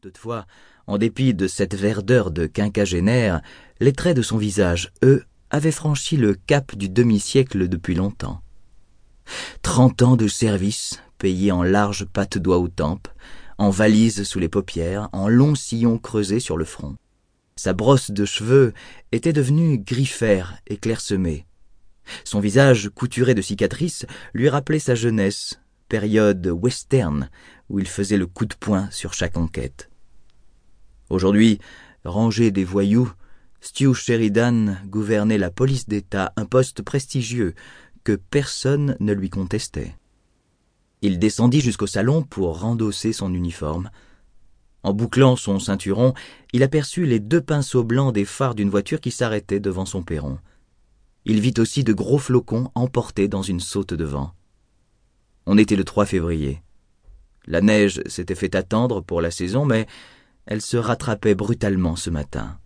Toutefois, en dépit de cette verdeur de quinquagénaire, les traits de son visage, eux, avaient franchi le cap du demi-siècle depuis longtemps. Trente ans de service, payés en larges pattes doigts aux tempes, en valises sous les paupières, en longs sillons creusés sur le front. Sa brosse de cheveux était devenue griffère et clairsemée. Son visage couturé de cicatrices lui rappelait sa jeunesse, période western où il faisait le coup de poing sur chaque enquête. Aujourd'hui, rangé des voyous, Stu Sheridan gouvernait la police d'État, un poste prestigieux que personne ne lui contestait. Il descendit jusqu'au salon pour rendosser son uniforme. En bouclant son ceinturon, il aperçut les deux pinceaux blancs des phares d'une voiture qui s'arrêtait devant son perron. Il vit aussi de gros flocons emportés dans une saute de vent. On était le 3 février. La neige s'était fait attendre pour la saison, mais elle se rattrapait brutalement ce matin.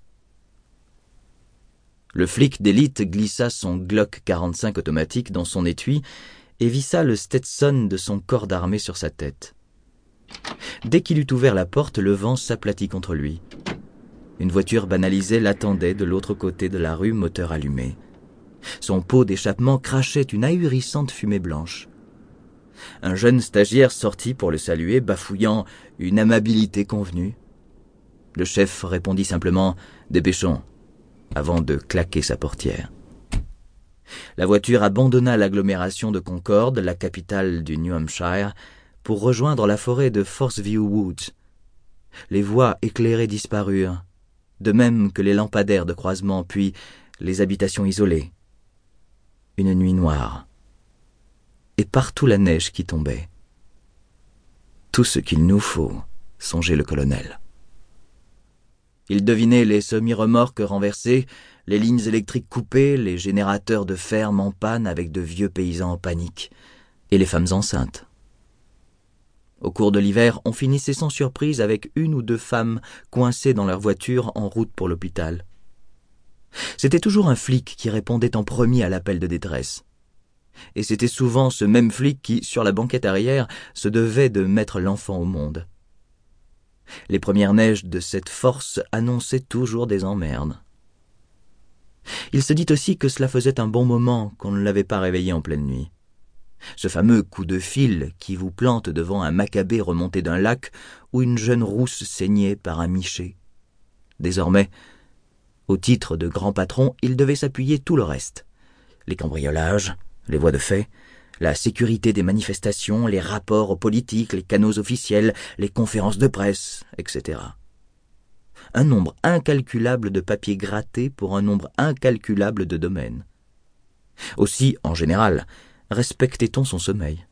Le flic d'élite glissa son Glock 45 automatique dans son étui et vissa le Stetson de son corps d'armée sur sa tête. Dès qu'il eut ouvert la porte, le vent s'aplatit contre lui. Une voiture banalisée l'attendait de l'autre côté de la rue, moteur allumé. Son pot d'échappement crachait une ahurissante fumée blanche. Un jeune stagiaire sortit pour le saluer, bafouillant une amabilité convenue. Le chef répondit simplement Dépêchons, avant de claquer sa portière. La voiture abandonna l'agglomération de Concorde, la capitale du New Hampshire, pour rejoindre la forêt de Forceview Woods. Les voies éclairées disparurent, de même que les lampadaires de croisement, puis les habitations isolées. Une nuit noire partout la neige qui tombait. Tout ce qu'il nous faut, songeait le colonel. Il devinait les semi-remorques renversées, les lignes électriques coupées, les générateurs de ferme en panne avec de vieux paysans en panique, et les femmes enceintes. Au cours de l'hiver, on finissait sans surprise avec une ou deux femmes coincées dans leur voiture en route pour l'hôpital. C'était toujours un flic qui répondait en premier à l'appel de détresse et c'était souvent ce même flic qui, sur la banquette arrière, se devait de mettre l'enfant au monde. Les premières neiges de cette force annonçaient toujours des emmerdes. Il se dit aussi que cela faisait un bon moment qu'on ne l'avait pas réveillé en pleine nuit. Ce fameux coup de fil qui vous plante devant un macabé remonté d'un lac où une jeune rousse saignait par un miché. Désormais, au titre de grand patron, il devait s'appuyer tout le reste. Les cambriolages, les voies de fait, la sécurité des manifestations, les rapports aux politiques, les canaux officiels, les conférences de presse, etc. Un nombre incalculable de papiers grattés pour un nombre incalculable de domaines. Aussi, en général, respectait-on son sommeil.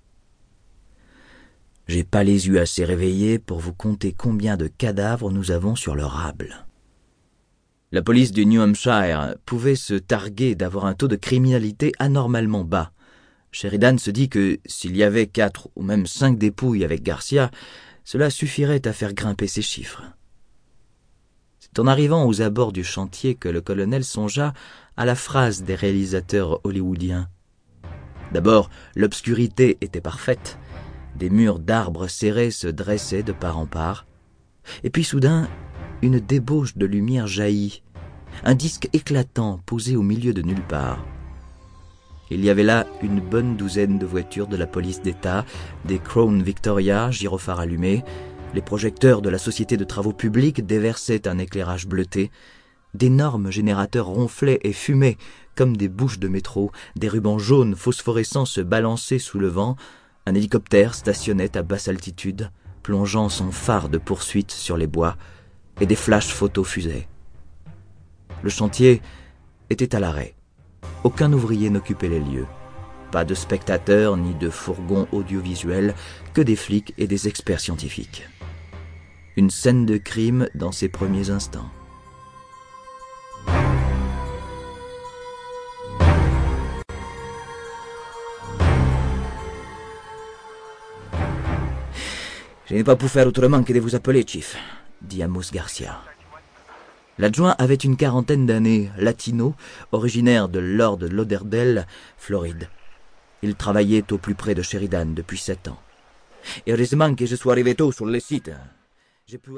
J'ai pas les yeux assez réveillés pour vous compter combien de cadavres nous avons sur le rable. La police du New Hampshire pouvait se targuer d'avoir un taux de criminalité anormalement bas. Sheridan se dit que s'il y avait quatre ou même cinq dépouilles avec Garcia, cela suffirait à faire grimper ses chiffres. C'est en arrivant aux abords du chantier que le colonel songea à la phrase des réalisateurs hollywoodiens. D'abord, l'obscurité était parfaite. Des murs d'arbres serrés se dressaient de part en part. Et puis soudain, une débauche de lumière jaillit, un disque éclatant posé au milieu de nulle part. Il y avait là une bonne douzaine de voitures de la police d'État, des Crown Victoria, gyrophares allumés, les projecteurs de la Société de Travaux Publics déversaient un éclairage bleuté, d'énormes générateurs ronflaient et fumaient comme des bouches de métro, des rubans jaunes phosphorescents se balançaient sous le vent, un hélicoptère stationnait à basse altitude, plongeant son phare de poursuite sur les bois, et des flashs photos fusaient. Le chantier était à l'arrêt. Aucun ouvrier n'occupait les lieux. Pas de spectateurs ni de fourgons audiovisuels, que des flics et des experts scientifiques. Une scène de crime dans ses premiers instants. Je n'ai pas pu faire autrement que de vous appeler, Chief dit Amos Garcia. L'adjoint avait une quarantaine d'années, latino, originaire de Lord Lauderdale, Floride. Il travaillait au plus près de Sheridan depuis sept ans. Heureusement que je sois arrivé tôt sur le site. J'ai pu